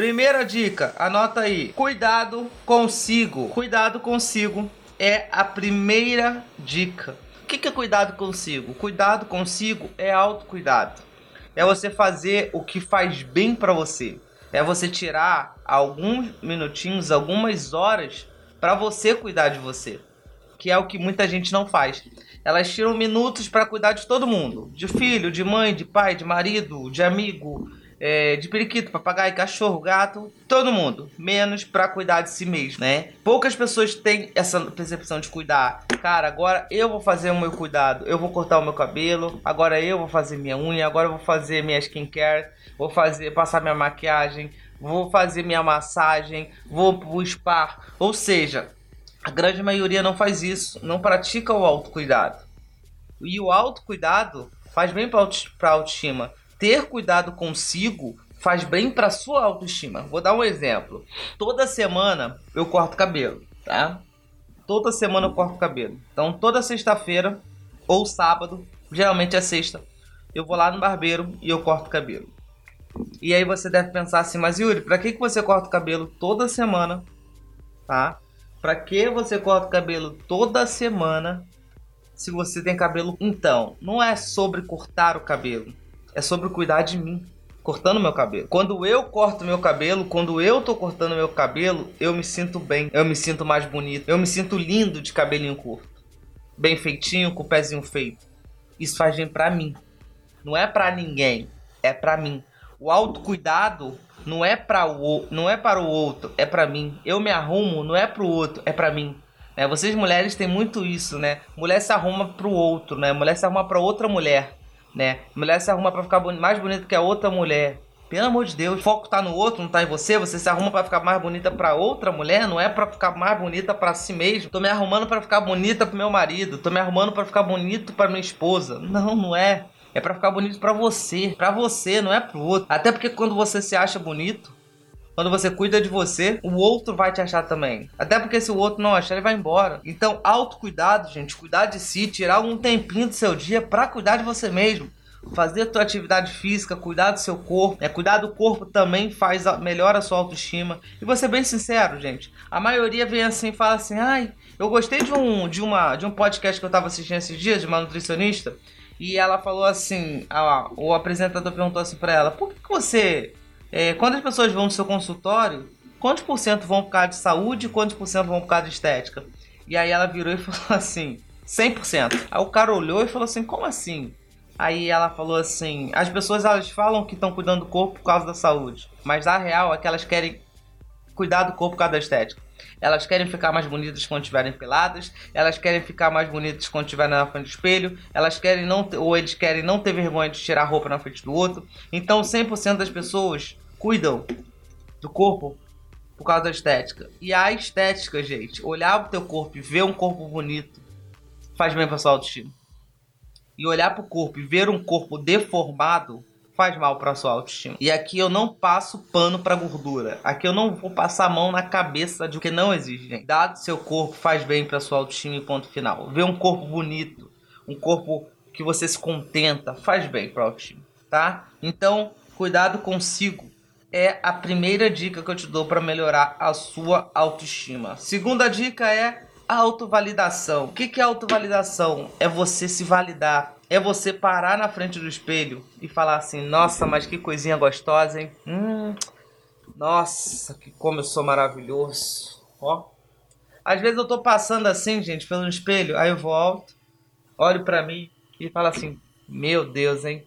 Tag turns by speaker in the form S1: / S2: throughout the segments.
S1: Primeira dica, anota aí. Cuidado consigo. Cuidado consigo é a primeira dica. O que é cuidado consigo? Cuidado consigo é autocuidado. É você fazer o que faz bem para você. É você tirar alguns minutinhos, algumas horas para você cuidar de você. Que é o que muita gente não faz. Elas tiram minutos para cuidar de todo mundo: de filho, de mãe, de pai, de marido, de amigo, é, de periquito, papagaio, cachorro, gato, todo mundo, menos para cuidar de si mesmo, né? Poucas pessoas têm essa percepção de cuidar. Cara, agora eu vou fazer o meu cuidado, eu vou cortar o meu cabelo, agora eu vou fazer minha unha, agora eu vou fazer minha skincare, vou fazer passar minha maquiagem, vou fazer minha massagem, vou pro spa. Ou seja, a grande maioria não faz isso, não pratica o autocuidado. E o autocuidado faz bem para a autoestima ter cuidado consigo faz bem para sua autoestima. Vou dar um exemplo. Toda semana eu corto cabelo, tá? Toda semana eu corto cabelo. Então toda sexta-feira ou sábado, geralmente é sexta, eu vou lá no barbeiro e eu corto cabelo. E aí você deve pensar assim, mas Yuri, para que que você corta o cabelo toda semana, tá? Para que você corta o cabelo toda semana se você tem cabelo? Então, não é sobre cortar o cabelo é sobre cuidar de mim, cortando meu cabelo. Quando eu corto meu cabelo, quando eu tô cortando meu cabelo, eu me sinto bem, eu me sinto mais bonito, eu me sinto lindo de cabelinho curto, bem feitinho, com o pezinho feito. Isso faz bem pra mim. Não é pra ninguém, é pra mim. O autocuidado não é para o não é para o outro, é para mim. Eu me arrumo, não é para o outro, é para mim. É, vocês mulheres têm muito isso, né? Mulher se arruma para o outro, né? Mulher se arruma para outra mulher né? Mulher se arruma para ficar mais bonita que a outra mulher. Pelo amor de Deus, o foco tá no outro, não tá em você. Você se arruma para ficar mais bonita para outra mulher, não é para ficar mais bonita para si mesmo. Tô me arrumando para ficar bonita pro meu marido, tô me arrumando para ficar bonito para minha esposa. Não, não é. É para ficar bonito para você, para você, não é pro outro. Até porque quando você se acha bonito, quando você cuida de você, o outro vai te achar também. Até porque se o outro não achar, ele vai embora. Então, autocuidado, gente, cuidar de si, tirar um tempinho do seu dia para cuidar de você mesmo fazer a tua atividade física, cuidar do seu corpo, é cuidar do corpo também faz melhora a sua autoestima. E vou ser bem sincero, gente, a maioria vem assim e fala assim: "Ai, eu gostei de um de uma de um podcast que eu tava assistindo esses dias de uma nutricionista, e ela falou assim, a, o apresentador perguntou assim para ela: "Por que, que você é, quando as pessoas vão no seu consultório, quantos por cento vão por causa de saúde e quantos por cento vão por causa de estética? E aí ela virou e falou assim, 100%. Aí o cara olhou e falou assim, como assim? Aí ela falou assim, as pessoas elas falam que estão cuidando do corpo por causa da saúde, mas a real é que elas querem cuidar do corpo por causa da estética. Elas querem ficar mais bonitas quando estiverem peladas, elas querem ficar mais bonitas quando estiverem na frente do espelho, elas querem não ter, ou eles querem não ter vergonha de tirar roupa na frente do outro. Então 100% das pessoas cuidam do corpo por causa da estética. E a estética, gente, olhar pro teu corpo e ver um corpo bonito faz bem pra sua autoestima. E olhar pro corpo e ver um corpo deformado faz mal para sua autoestima. E aqui eu não passo pano para gordura. Aqui eu não vou passar a mão na cabeça de que não existe, gente. Dado seu corpo faz bem para sua autoestima e ponto final. Ver um corpo bonito, um corpo que você se contenta, faz bem para autoestima, tá? Então, cuidado consigo. É a primeira dica que eu te dou para melhorar a sua autoestima. Segunda dica é a autovalidação. O que é autovalidação? É você se validar é você parar na frente do espelho e falar assim: Nossa, mas que coisinha gostosa, hein? Hum, nossa, que como eu sou maravilhoso. Ó. Às vezes eu tô passando assim, gente, pelo espelho, aí eu volto, olho para mim e falo assim: Meu Deus, hein?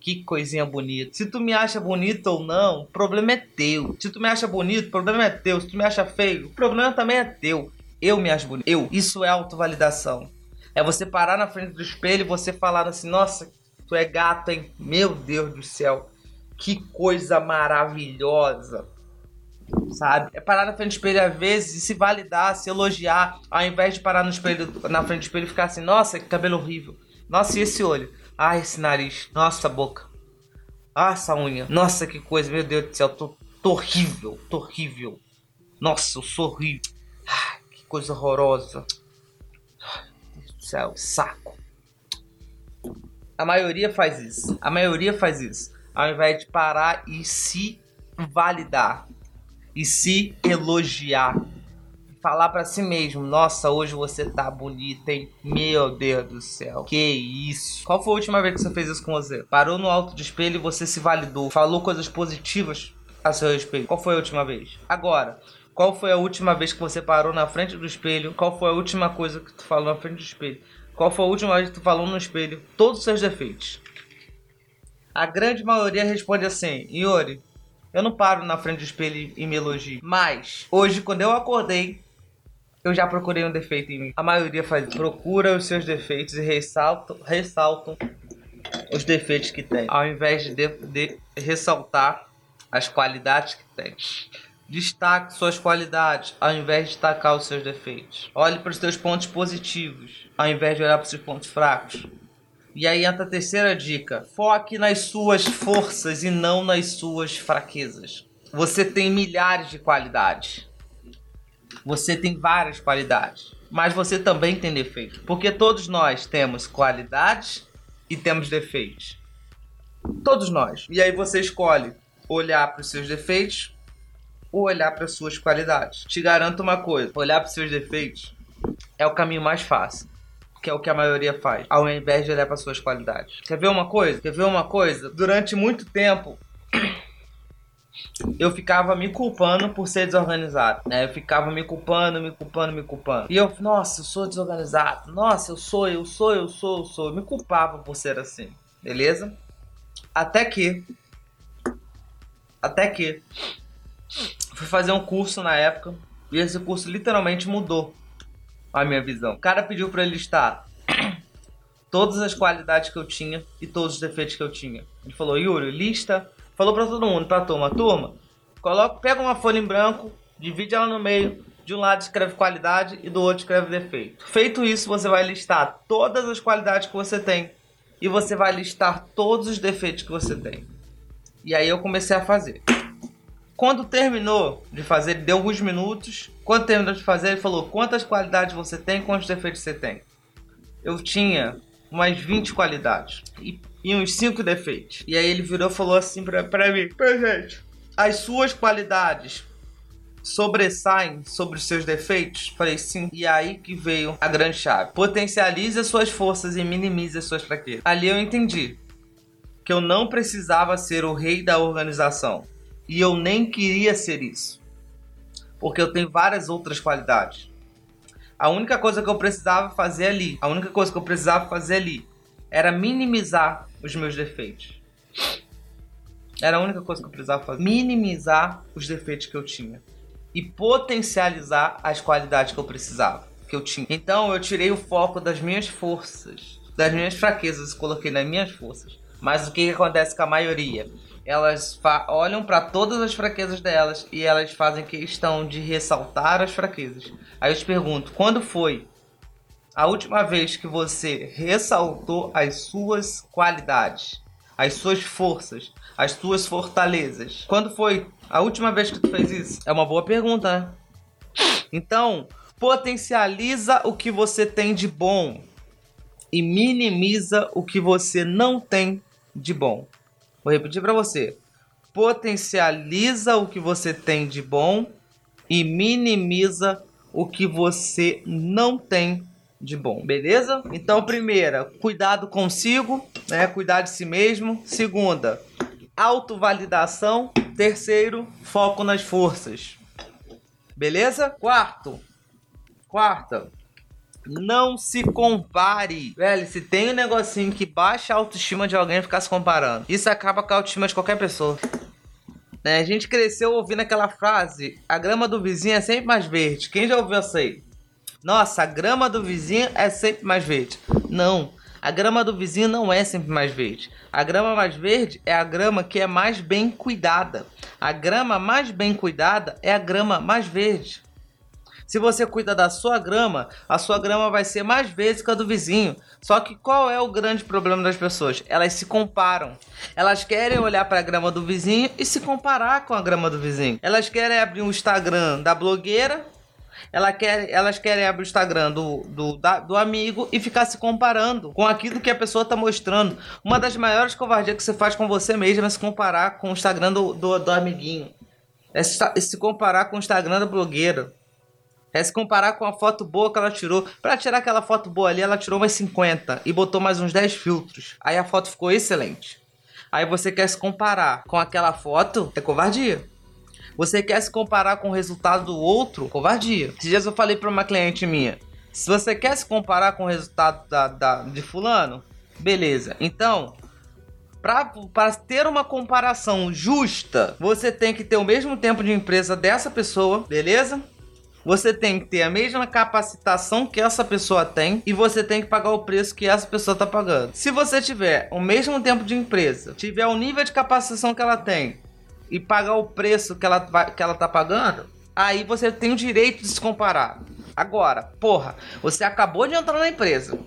S1: Que coisinha bonita. Se tu me acha bonito ou não, o problema é teu. Se tu me acha bonito, o problema é teu. Se tu me acha feio, o problema também é teu. Eu me acho bonito. Eu. Isso é autovalidação. É você parar na frente do espelho e você falar assim: Nossa, tu é gato, hein? Meu Deus do céu, que coisa maravilhosa. Sabe? É parar na frente do espelho às vezes e se validar, se elogiar, ao invés de parar no espelho, na frente do espelho e ficar assim: Nossa, que cabelo horrível. Nossa, e esse olho? Ah, esse nariz. Nossa, boca. Ah, essa unha. Nossa, que coisa. Meu Deus do céu, tô, tô horrível. Tô horrível. Nossa, eu sou horrível. Ah, que coisa horrorosa céu, saco. A maioria faz isso. A maioria faz isso. Ao invés de parar e se validar e se elogiar. Falar para si mesmo, nossa, hoje você tá bonita, hein? Meu Deus do céu, que isso? Qual foi a última vez que você fez isso com você? Parou no alto do espelho e você se validou, falou coisas positivas a seu respeito. Qual foi a última vez? Agora, qual foi a última vez que você parou na frente do espelho? Qual foi a última coisa que tu falou na frente do espelho? Qual foi a última vez que tu falou no espelho todos os seus defeitos? A grande maioria responde assim: Yuri, eu não paro na frente do espelho e me elogio. Mas, hoje, quando eu acordei, eu já procurei um defeito em mim. A maioria faz procura os seus defeitos e ressaltam, ressaltam os defeitos que tem, ao invés de, de, de ressaltar as qualidades que tem. Destaque suas qualidades ao invés de destacar os seus defeitos. Olhe para os seus pontos positivos ao invés de olhar para os seus pontos fracos. E aí entra a terceira dica: foque nas suas forças e não nas suas fraquezas. Você tem milhares de qualidades. Você tem várias qualidades, mas você também tem defeitos, porque todos nós temos qualidades e temos defeitos. Todos nós. E aí você escolhe olhar para os seus defeitos ou olhar para as suas qualidades. Te garanto uma coisa: olhar para os seus defeitos é o caminho mais fácil que é o que a maioria faz, ao invés de olhar para suas qualidades. Quer ver uma coisa? Quer ver uma coisa? Durante muito tempo eu ficava me culpando por ser desorganizado, né? Eu ficava me culpando, me culpando, me culpando. E eu, nossa, eu sou desorganizado. Nossa, eu sou, eu sou, eu sou, eu sou. Eu me culpava por ser assim, beleza? Até que até que fui fazer um curso na época e esse curso literalmente mudou a minha visão. O cara pediu para ele listar todas as qualidades que eu tinha e todos os defeitos que eu tinha. Ele falou: "Yuri, lista Falou para todo mundo, pra turma, turma, coloca, pega uma folha em branco, divide ela no meio, de um lado escreve qualidade e do outro escreve defeito. Feito isso, você vai listar todas as qualidades que você tem e você vai listar todos os defeitos que você tem. E aí eu comecei a fazer. Quando terminou de fazer, deu alguns minutos. Quando terminou de fazer, ele falou: quantas qualidades você tem, quantos defeitos você tem. Eu tinha umas 20 qualidades. E e uns cinco defeitos. E aí ele virou e falou assim pra, pra mim: Pra gente, as suas qualidades sobressaem sobre os seus defeitos? Falei sim. E aí que veio a grande chave. Potencialize as suas forças e minimize as suas fraquezas. Ali eu entendi que eu não precisava ser o rei da organização. E eu nem queria ser isso. Porque eu tenho várias outras qualidades. A única coisa que eu precisava fazer ali, a única coisa que eu precisava fazer ali era minimizar os meus defeitos. Era a única coisa que eu precisava fazer. Minimizar os defeitos que eu tinha. E potencializar as qualidades que eu precisava, que eu tinha. Então eu tirei o foco das minhas forças, das minhas fraquezas coloquei nas minhas forças. Mas o que, que acontece com a maioria? Elas olham para todas as fraquezas delas e elas fazem questão de ressaltar as fraquezas. Aí eu te pergunto, quando foi a última vez que você ressaltou as suas qualidades, as suas forças, as suas fortalezas? Quando foi a última vez que tu fez isso? É uma boa pergunta, né? Então, potencializa o que você tem de bom e minimiza o que você não tem de bom. Vou repetir para você. Potencializa o que você tem de bom e minimiza o que você não tem de bom, beleza? Então, primeira, cuidado consigo, né? Cuidar de si mesmo. Segunda, autovalidação. Terceiro, foco nas forças. Beleza? Quarto, quarta, não se compare. Velho, se tem um negocinho que baixa a autoestima de alguém ficar se comparando, isso acaba com a autoestima de qualquer pessoa. Né? A gente cresceu ouvindo aquela frase: a grama do vizinho é sempre mais verde. Quem já ouviu essa aí? Nossa, a grama do vizinho é sempre mais verde. Não, a grama do vizinho não é sempre mais verde. A grama mais verde é a grama que é mais bem cuidada. A grama mais bem cuidada é a grama mais verde. Se você cuida da sua grama, a sua grama vai ser mais verde que a do vizinho. Só que qual é o grande problema das pessoas? Elas se comparam. Elas querem olhar para a grama do vizinho e se comparar com a grama do vizinho. Elas querem abrir um Instagram da blogueira ela quer, elas querem abrir o Instagram do, do, da, do amigo e ficar se comparando com aquilo que a pessoa tá mostrando. Uma das maiores covardias que você faz com você mesmo é se comparar com o Instagram do, do, do amiguinho. É se comparar com o Instagram da blogueira. É se comparar com a foto boa que ela tirou. Para tirar aquela foto boa ali, ela tirou umas 50 e botou mais uns 10 filtros. Aí a foto ficou excelente. Aí você quer se comparar com aquela foto, é covardia. Você quer se comparar com o resultado do outro, covardia. Esses dias eu falei para uma cliente minha: se você quer se comparar com o resultado da, da de Fulano, beleza. Então, para ter uma comparação justa, você tem que ter o mesmo tempo de empresa dessa pessoa, beleza? Você tem que ter a mesma capacitação que essa pessoa tem e você tem que pagar o preço que essa pessoa está pagando. Se você tiver o mesmo tempo de empresa, tiver o nível de capacitação que ela tem e pagar o preço que ela, vai, que ela tá pagando, aí você tem o direito de se comparar. Agora, porra, você acabou de entrar na empresa.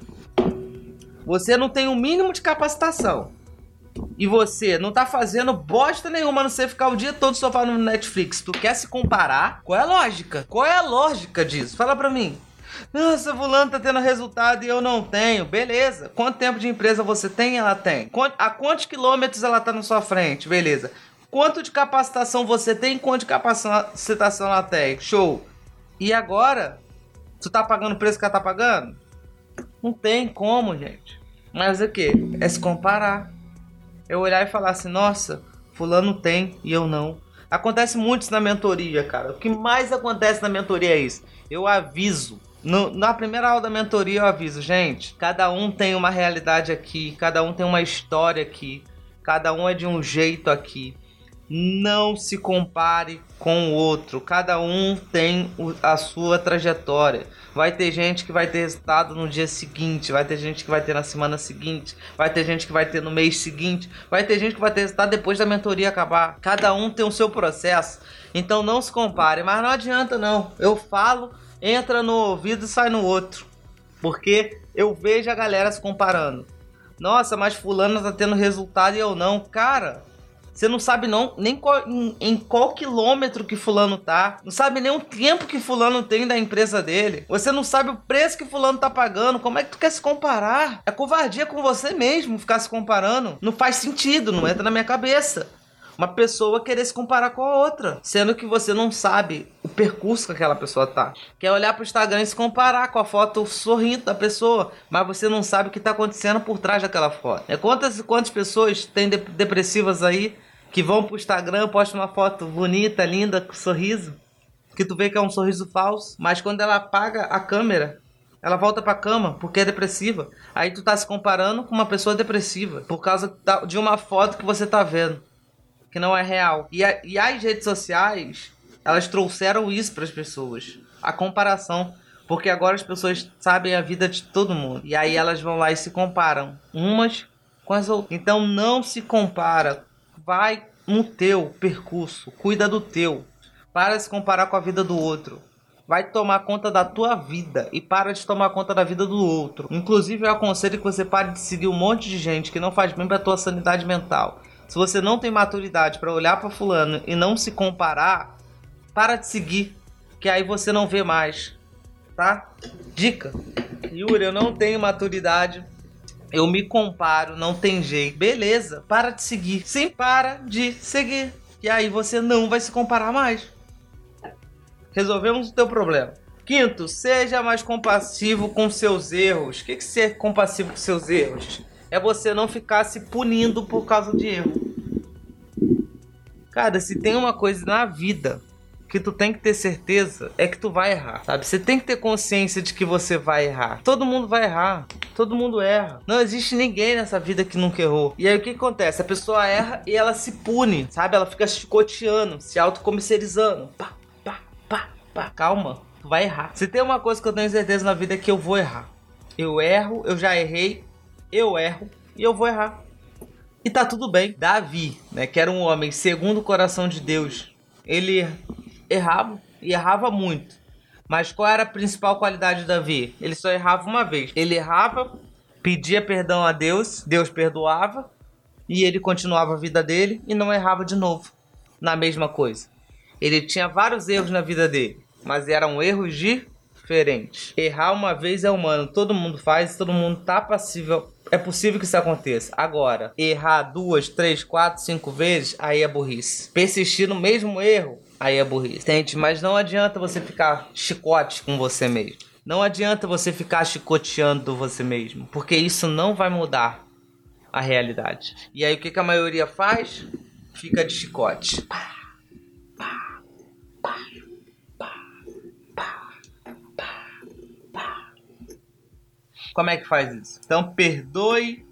S1: Você não tem o mínimo de capacitação e você não tá fazendo bosta nenhuma, não sei ficar o dia todo só falando no Netflix, tu quer se comparar? Qual é a lógica? Qual é a lógica disso? Fala pra mim. Nossa, fulano tá tendo resultado e eu não tenho. Beleza. Quanto tempo de empresa você tem? Ela tem. A quantos quilômetros ela tá na sua frente? Beleza. Quanto de capacitação você tem? Quanto de capacitação ela tem? Show. E agora? Tu tá pagando o preço que ela tá pagando? Não tem como, gente. Mas o que? É se comparar eu olhar e falar assim, nossa, fulano tem e eu não. Acontece muito isso na mentoria, cara. O que mais acontece na mentoria é isso. Eu aviso. No, na primeira aula da mentoria eu aviso, gente, cada um tem uma realidade aqui, cada um tem uma história aqui, cada um é de um jeito aqui. Não se compare com o outro, cada um tem a sua trajetória. Vai ter gente que vai ter resultado no dia seguinte, vai ter gente que vai ter na semana seguinte, vai ter gente que vai ter no mês seguinte, vai ter gente que vai ter resultado depois da mentoria acabar. Cada um tem o seu processo. Então não se compare, mas não adianta não. Eu falo, entra no ouvido e sai no outro. Porque eu vejo a galera se comparando. Nossa, mas fulano tá tendo resultado e eu não. Cara, você não sabe não, nem qual, em, em, qual quilômetro que fulano tá. Não sabe nem o tempo que fulano tem da empresa dele. Você não sabe o preço que fulano tá pagando. Como é que tu quer se comparar? É covardia com você mesmo ficar se comparando. Não faz sentido, não entra na minha cabeça. Uma pessoa querer se comparar com a outra, sendo que você não sabe o percurso que aquela pessoa tá. Quer olhar pro Instagram e se comparar com a foto sorrindo da pessoa, mas você não sabe o que tá acontecendo por trás daquela foto. É quantas quantas pessoas têm depressivas aí que vão pro Instagram, postam uma foto bonita, linda, com sorriso, que tu vê que é um sorriso falso, mas quando ela apaga a câmera, ela volta pra cama porque é depressiva. Aí tu tá se comparando com uma pessoa depressiva por causa de uma foto que você tá vendo, que não é real. E, a, e as redes sociais, elas trouxeram isso para as pessoas, a comparação. Porque agora as pessoas sabem a vida de todo mundo. E aí elas vão lá e se comparam umas com as outras. Então não se compara vai no teu percurso, cuida do teu. Para de se comparar com a vida do outro. Vai tomar conta da tua vida e para de tomar conta da vida do outro. Inclusive, eu aconselho que você pare de seguir um monte de gente que não faz bem para tua sanidade mental. Se você não tem maturidade para olhar para fulano e não se comparar, para de seguir, que aí você não vê mais, tá? Dica. Yuri, eu não tenho maturidade eu me comparo, não tem jeito. Beleza, para de seguir. Sim, para de seguir. E aí você não vai se comparar mais. Resolvemos o teu problema. Quinto, seja mais compassivo com seus erros. O que é ser compassivo com seus erros? É você não ficar se punindo por causa de erro. Cara, se tem uma coisa na vida que tu tem que ter certeza é que tu vai errar, sabe? Você tem que ter consciência de que você vai errar. Todo mundo vai errar. Todo mundo erra. Não existe ninguém nessa vida que nunca errou. E aí o que acontece? A pessoa erra e ela se pune, sabe? Ela fica chicoteando, se autocomissarizando. Pá, pá, pá, pá. Calma, tu vai errar. Se tem uma coisa que eu tenho certeza na vida é que eu vou errar. Eu erro, eu já errei, eu erro e eu vou errar. E tá tudo bem. Davi, né, que era um homem segundo o coração de Deus, ele errava e errava muito. Mas qual era a principal qualidade de Davi? Ele só errava uma vez. Ele errava, pedia perdão a Deus, Deus perdoava e ele continuava a vida dele e não errava de novo na mesma coisa. Ele tinha vários erros na vida dele, mas eram erros de diferente. Errar uma vez é humano, todo mundo faz, todo mundo tá passível. É possível que isso aconteça. Agora, errar duas, três, quatro, cinco vezes, aí é burrice. Persistir no mesmo erro, aí é burrice. Entende? Mas não adianta você ficar chicote com você mesmo. Não adianta você ficar chicoteando você mesmo, porque isso não vai mudar a realidade. E aí o que, que a maioria faz? Fica de chicote. Pá, Como é que faz isso? Então perdoe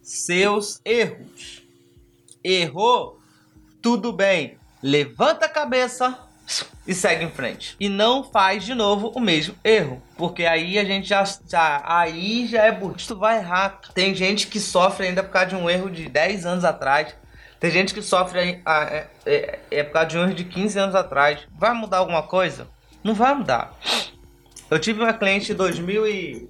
S1: seus erros. Errou? Tudo bem. Levanta a cabeça e segue em frente. E não faz de novo o mesmo erro. Porque aí a gente já. já aí já é burro. Tu vai errar. Tem gente que sofre ainda por causa de um erro de 10 anos atrás. Tem gente que sofre é, é, é por causa de um erro de 15 anos atrás. Vai mudar alguma coisa? Não vai mudar. Eu tive uma cliente em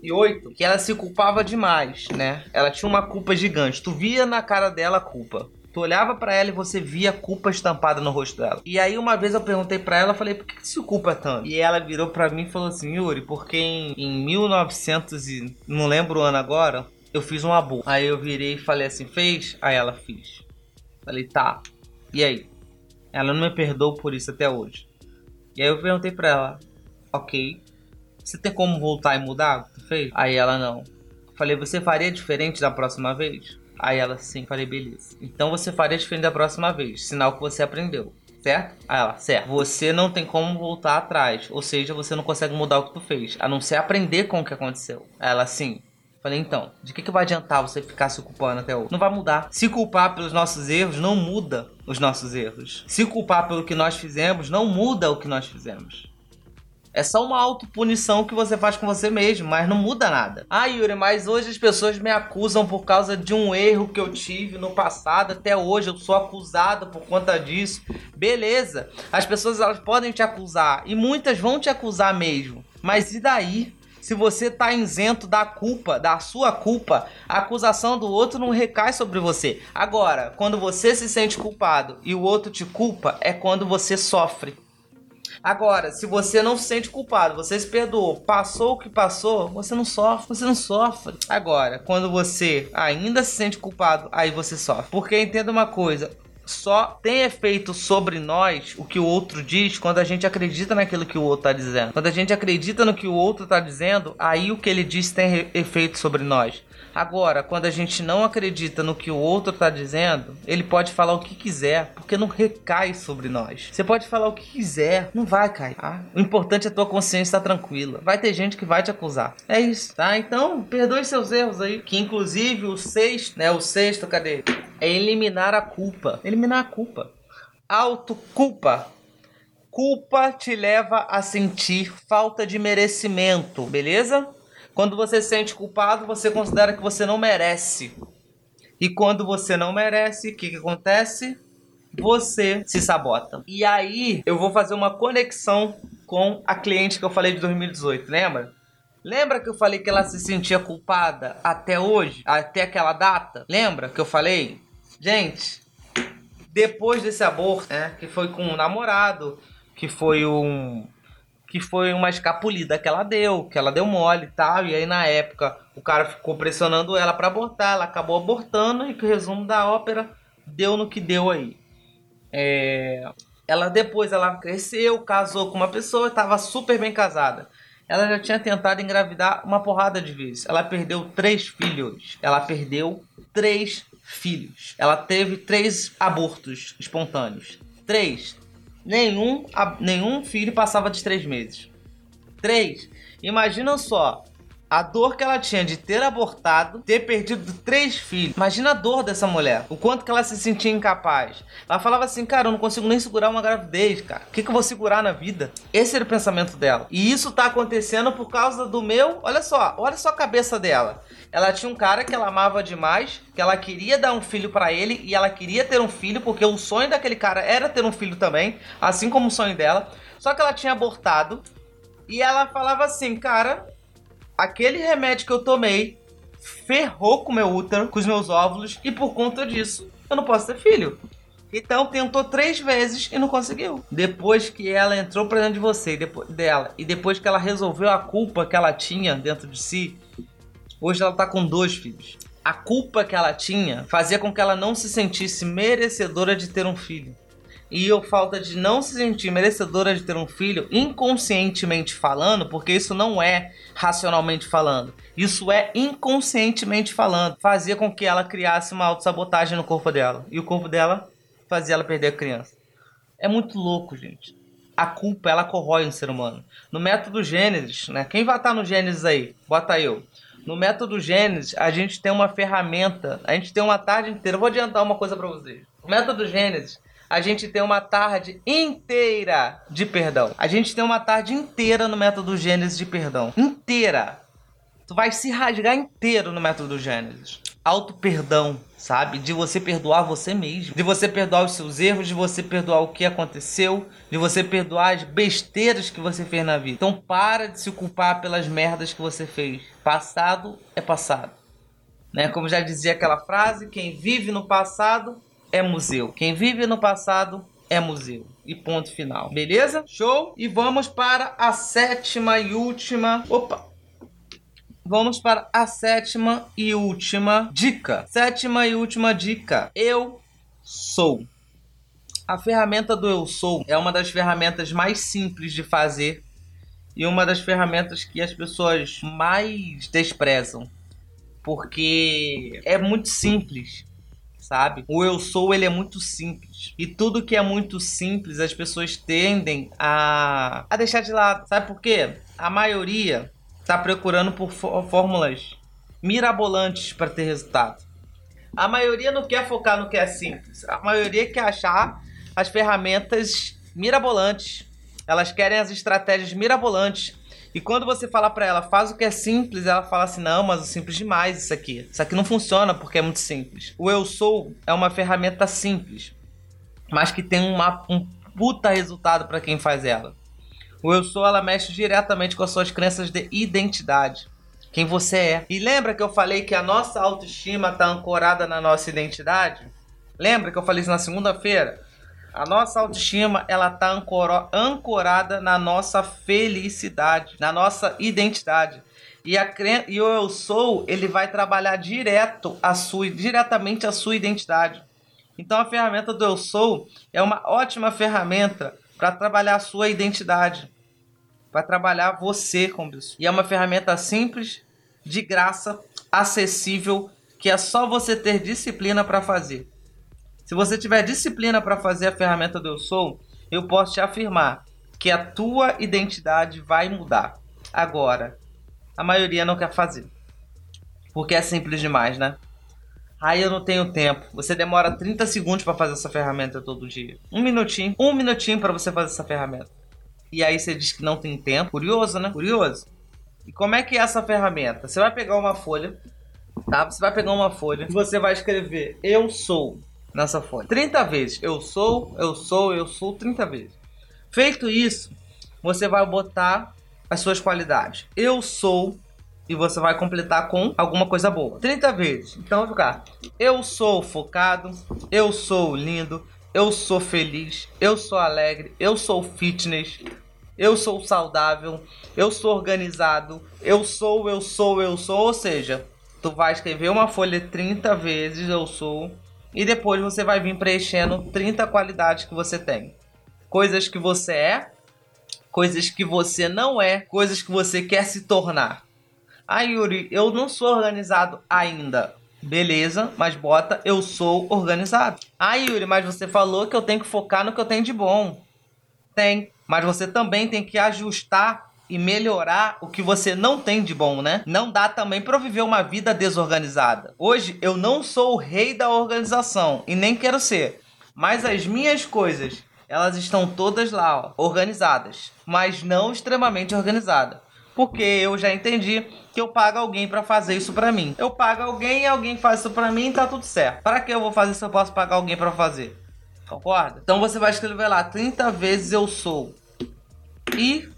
S1: 2008 que ela se culpava demais, né? Ela tinha uma culpa gigante. Tu via na cara dela a culpa. Tu olhava para ela e você via culpa estampada no rosto dela. E aí uma vez eu perguntei para ela, falei, por que, que se culpa tanto? E ela virou para mim e falou assim, Yuri, porque em, em 1900 e não lembro o ano agora, eu fiz um aborto. Aí eu virei e falei assim, fez? Aí ela fiz. Falei, tá. E aí? Ela não me perdoou por isso até hoje. E aí eu perguntei pra ela, ok, você tem como voltar e mudar Aí ela não. Falei, você faria diferente da próxima vez? Aí ela sim, falei, beleza. Então você faria diferente da próxima vez, sinal que você aprendeu. Certo? Aí ela, certo. Você não tem como voltar atrás. Ou seja, você não consegue mudar o que tu fez. A não ser aprender com o que aconteceu. Aí ela, sim. Falei, então, de que, que vai adiantar você ficar se culpando até hoje? Não vai mudar. Se culpar pelos nossos erros não muda os nossos erros. Se culpar pelo que nós fizemos não muda o que nós fizemos. É só uma autopunição que você faz com você mesmo, mas não muda nada. Ah, Yuri, mas hoje as pessoas me acusam por causa de um erro que eu tive no passado. Até hoje eu sou acusado por conta disso. Beleza. As pessoas elas podem te acusar e muitas vão te acusar mesmo. Mas e daí? Se você tá isento da culpa, da sua culpa, a acusação do outro não recai sobre você. Agora, quando você se sente culpado e o outro te culpa, é quando você sofre. Agora, se você não se sente culpado, você se perdoou, passou o que passou, você não sofre, você não sofre. Agora, quando você ainda se sente culpado, aí você sofre. Porque entenda uma coisa, só tem efeito sobre nós o que o outro diz quando a gente acredita naquilo que o outro está dizendo. Quando a gente acredita no que o outro está dizendo, aí o que ele diz tem efeito sobre nós. Agora, quando a gente não acredita no que o outro está dizendo, ele pode falar o que quiser, porque não recai sobre nós. Você pode falar o que quiser, não vai cair. Tá? O importante é a tua consciência estar tranquila. Vai ter gente que vai te acusar. É isso, tá? Então, perdoe seus erros aí. Que inclusive o sexto, né? O sexto, cadê? É eliminar a culpa. Eliminar a culpa. Autoculpa culpa te leva a sentir falta de merecimento, beleza? Quando você se sente culpado, você considera que você não merece. E quando você não merece, o que, que acontece? Você se sabota. E aí, eu vou fazer uma conexão com a cliente que eu falei de 2018, lembra? Lembra que eu falei que ela se sentia culpada até hoje, até aquela data? Lembra que eu falei? Gente, depois desse aborto, né, que foi com um namorado, que foi um que foi uma escapulida que ela deu, que ela deu mole e tal. E aí na época o cara ficou pressionando ela para abortar, ela acabou abortando e que o resumo da ópera deu no que deu aí. É... Ela depois ela cresceu, casou com uma pessoa, estava super bem casada. Ela já tinha tentado engravidar uma porrada de vezes. Ela perdeu três filhos. Ela perdeu três filhos. Ela teve três abortos espontâneos. Três nenhum, nenhum filho passava de três meses. Três. Imagina só, a dor que ela tinha de ter abortado, ter perdido três filhos. Imagina a dor dessa mulher. O quanto que ela se sentia incapaz. Ela falava assim, cara, eu não consigo nem segurar uma gravidez, cara. O que, que eu vou segurar na vida? Esse era o pensamento dela. E isso tá acontecendo por causa do meu. Olha só, olha só a cabeça dela. Ela tinha um cara que ela amava demais, que ela queria dar um filho para ele e ela queria ter um filho porque o sonho daquele cara era ter um filho também, assim como o sonho dela. Só que ela tinha abortado e ela falava assim, cara, aquele remédio que eu tomei ferrou com meu útero, com os meus óvulos e por conta disso eu não posso ter filho. Então tentou três vezes e não conseguiu. Depois que ela entrou pra dentro de você, depois dela, e depois que ela resolveu a culpa que ela tinha dentro de si, hoje ela tá com dois filhos. A culpa que ela tinha fazia com que ela não se sentisse merecedora de ter um filho. E o falta de não se sentir merecedora de ter um filho, inconscientemente falando, porque isso não é racionalmente falando, isso é inconscientemente falando, fazia com que ela criasse uma autossabotagem no corpo dela. E o corpo dela fazia ela perder a criança. É muito louco, gente. A culpa, ela corrói um ser humano. No método Gênesis, né? Quem vai estar no Gênesis aí? Bota eu. No método Gênesis, a gente tem uma ferramenta, a gente tem uma tarde inteira. Eu vou adiantar uma coisa para vocês. No método Gênesis, a gente tem uma tarde inteira de perdão. A gente tem uma tarde inteira no método Gênesis de perdão. Inteira. Tu vai se rasgar inteiro no método Gênesis. Auto perdão sabe? De você perdoar você mesmo, de você perdoar os seus erros, de você perdoar o que aconteceu, de você perdoar as besteiras que você fez na vida. Então para de se culpar pelas merdas que você fez. Passado é passado. Né? Como já dizia aquela frase, quem vive no passado é museu. Quem vive no passado é museu. E ponto final. Beleza? Show? E vamos para a sétima e última. Opa! Vamos para a sétima e última dica. Sétima e última dica. Eu sou. A ferramenta do eu sou é uma das ferramentas mais simples de fazer e uma das ferramentas que as pessoas mais desprezam, porque é muito simples, sabe? O eu sou ele é muito simples e tudo que é muito simples as pessoas tendem a, a deixar de lado, sabe por quê? A maioria está procurando por fórmulas mirabolantes para ter resultado. A maioria não quer focar no que é simples. A maioria quer achar as ferramentas mirabolantes. Elas querem as estratégias mirabolantes. E quando você fala para ela, faz o que é simples, ela fala assim: não, mas é simples demais isso aqui. Isso aqui não funciona porque é muito simples. O Eu Sou é uma ferramenta simples, mas que tem uma, um puta resultado para quem faz ela. O eu sou, ela mexe diretamente com as suas crenças de identidade. Quem você é. E lembra que eu falei que a nossa autoestima está ancorada na nossa identidade? Lembra que eu falei isso na segunda-feira? A nossa autoestima, ela tá ancorada na nossa felicidade, na nossa identidade. E, a, e o eu sou, ele vai trabalhar direto a sua, diretamente a sua identidade. Então a ferramenta do eu sou é uma ótima ferramenta para trabalhar a sua identidade, para trabalhar você com isso. E é uma ferramenta simples, de graça, acessível, que é só você ter disciplina para fazer. Se você tiver disciplina para fazer a ferramenta do Eu Sou, eu posso te afirmar que a tua identidade vai mudar. Agora, a maioria não quer fazer. Porque é simples demais, né? Aí eu não tenho tempo. Você demora 30 segundos para fazer essa ferramenta todo dia. Um minutinho, um minutinho para você fazer essa ferramenta. E aí você diz que não tem tempo. Curioso, né? Curioso. E como é que é essa ferramenta? Você vai pegar uma folha, tá? Você vai pegar uma folha e você vai escrever eu sou nessa folha. 30 vezes. Eu sou, eu sou, eu sou 30 vezes. Feito isso, você vai botar as suas qualidades. Eu sou e você vai completar com alguma coisa boa. 30 vezes. Então vai ficar: Eu sou focado, eu sou lindo, eu sou feliz, eu sou alegre, eu sou fitness, eu sou saudável, eu sou organizado, eu sou, eu sou, eu sou. Ou seja, tu vai escrever uma folha 30 vezes eu sou e depois você vai vir preenchendo 30 qualidades que você tem. Coisas que você é, coisas que você não é, coisas que você quer se tornar. Ah, Yuri, eu não sou organizado ainda. Beleza, mas bota eu sou organizado. Ah, Yuri, mas você falou que eu tenho que focar no que eu tenho de bom. Tem, mas você também tem que ajustar e melhorar o que você não tem de bom, né? Não dá também para viver uma vida desorganizada. Hoje eu não sou o rei da organização e nem quero ser, mas as minhas coisas, elas estão todas lá, ó, organizadas, mas não extremamente organizadas porque eu já entendi que eu pago alguém para fazer isso para mim. Eu pago alguém, alguém faz isso para mim tá tudo certo. Para que eu vou fazer se eu posso pagar alguém para fazer? Concorda? Então você vai escrever lá 30 vezes eu sou. E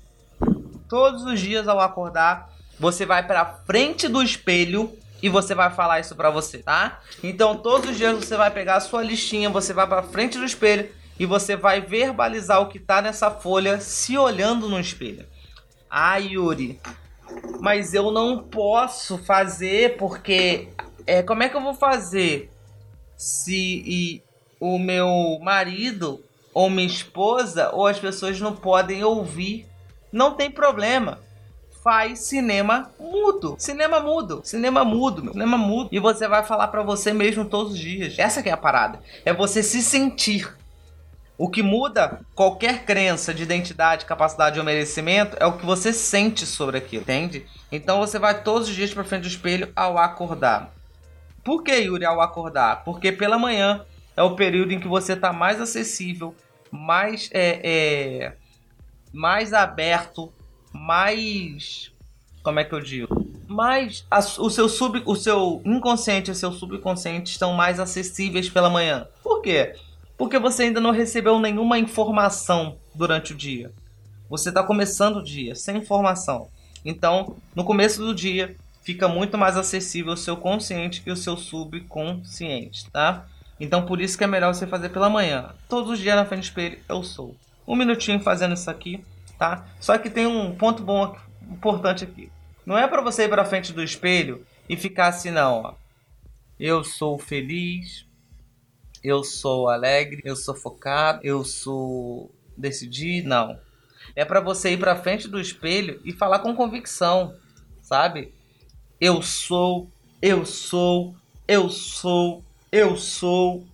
S1: todos os dias ao acordar, você vai para frente do espelho e você vai falar isso pra você, tá? Então todos os dias você vai pegar a sua listinha, você vai pra frente do espelho e você vai verbalizar o que tá nessa folha se olhando no espelho. Ah, Yuri, mas eu não posso fazer porque é, como é que eu vou fazer se o meu marido ou minha esposa ou as pessoas não podem ouvir? Não tem problema faz cinema mudo. Cinema mudo. Cinema mudo, meu. Cinema mudo. E você vai falar para você mesmo todos os dias. Essa que é a parada. É você se sentir. O que muda qualquer crença de identidade, capacidade ou merecimento é o que você sente sobre aquilo, entende? Então você vai todos os dias para frente do espelho ao acordar. Por que, Yuri, ao acordar? Porque pela manhã é o período em que você está mais acessível, mais, é, é, mais aberto mais. Como é que eu digo? Mais. A, o, seu sub, o seu inconsciente e o seu subconsciente estão mais acessíveis pela manhã. Por quê? Porque você ainda não recebeu nenhuma informação durante o dia. Você está começando o dia sem informação. Então, no começo do dia, fica muito mais acessível o seu consciente e o seu subconsciente, tá? Então, por isso que é melhor você fazer pela manhã. Todos os dias na frente do espelho, eu sou. Um minutinho fazendo isso aqui tá? Só que tem um ponto bom importante aqui. Não é para você ir para frente do espelho e ficar assim não, ó. Eu sou feliz, eu sou alegre, eu sou focado, eu sou decidido, não. É para você ir para frente do espelho e falar com convicção, sabe? Eu sou, eu sou, eu sou, eu sou,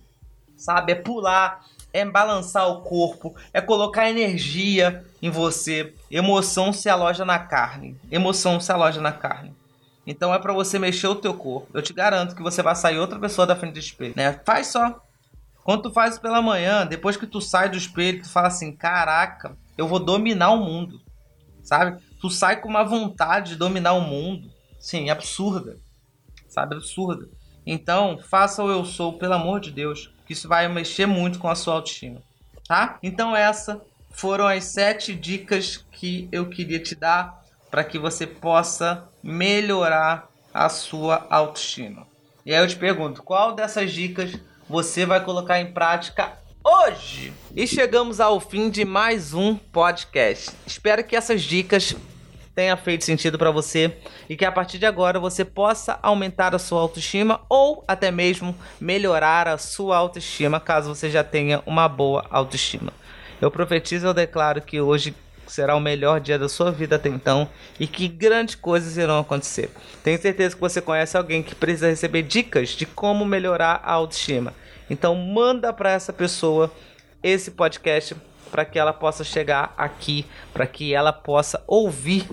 S1: sabe? É pular é balançar o corpo, é colocar energia em você. Emoção se aloja na carne. Emoção se aloja na carne. Então é para você mexer o teu corpo. Eu te garanto que você vai sair outra pessoa da frente do espelho, né? Faz só. Quando tu faz pela manhã, depois que tu sai do espelho, tu fala assim: "Caraca, eu vou dominar o mundo". Sabe? Tu sai com uma vontade de dominar o mundo, sim, absurda. Sabe, absurda. Então, faça o eu sou, pelo amor de Deus que isso vai mexer muito com a sua autoestima, tá? Então essa foram as sete dicas que eu queria te dar para que você possa melhorar a sua autoestima. E aí eu te pergunto, qual dessas dicas você vai colocar em prática hoje? E chegamos ao fim de mais um podcast. Espero que essas dicas tenha feito sentido para você e que a partir de agora você possa aumentar a sua autoestima ou até mesmo melhorar a sua autoestima caso você já tenha uma boa autoestima. Eu profetizo e eu declaro que hoje será o melhor dia da sua vida até então e que grandes coisas irão acontecer. Tenho certeza que você conhece alguém que precisa receber dicas de como melhorar a autoestima. Então manda para essa pessoa esse podcast para que ela possa chegar aqui, para que ela possa ouvir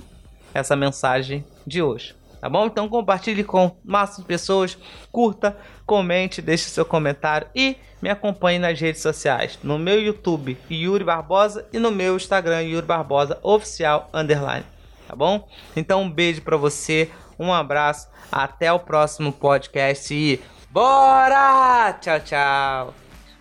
S1: essa mensagem de hoje. Tá bom? Então compartilhe com máximo pessoas, curta, comente, deixe seu comentário e me acompanhe nas redes sociais. No meu YouTube, Yuri Barbosa, e no meu Instagram, Yuri Barbosa Oficial Underline. Tá bom? Então um beijo para você, um abraço, até o próximo podcast e bora! Tchau, tchau!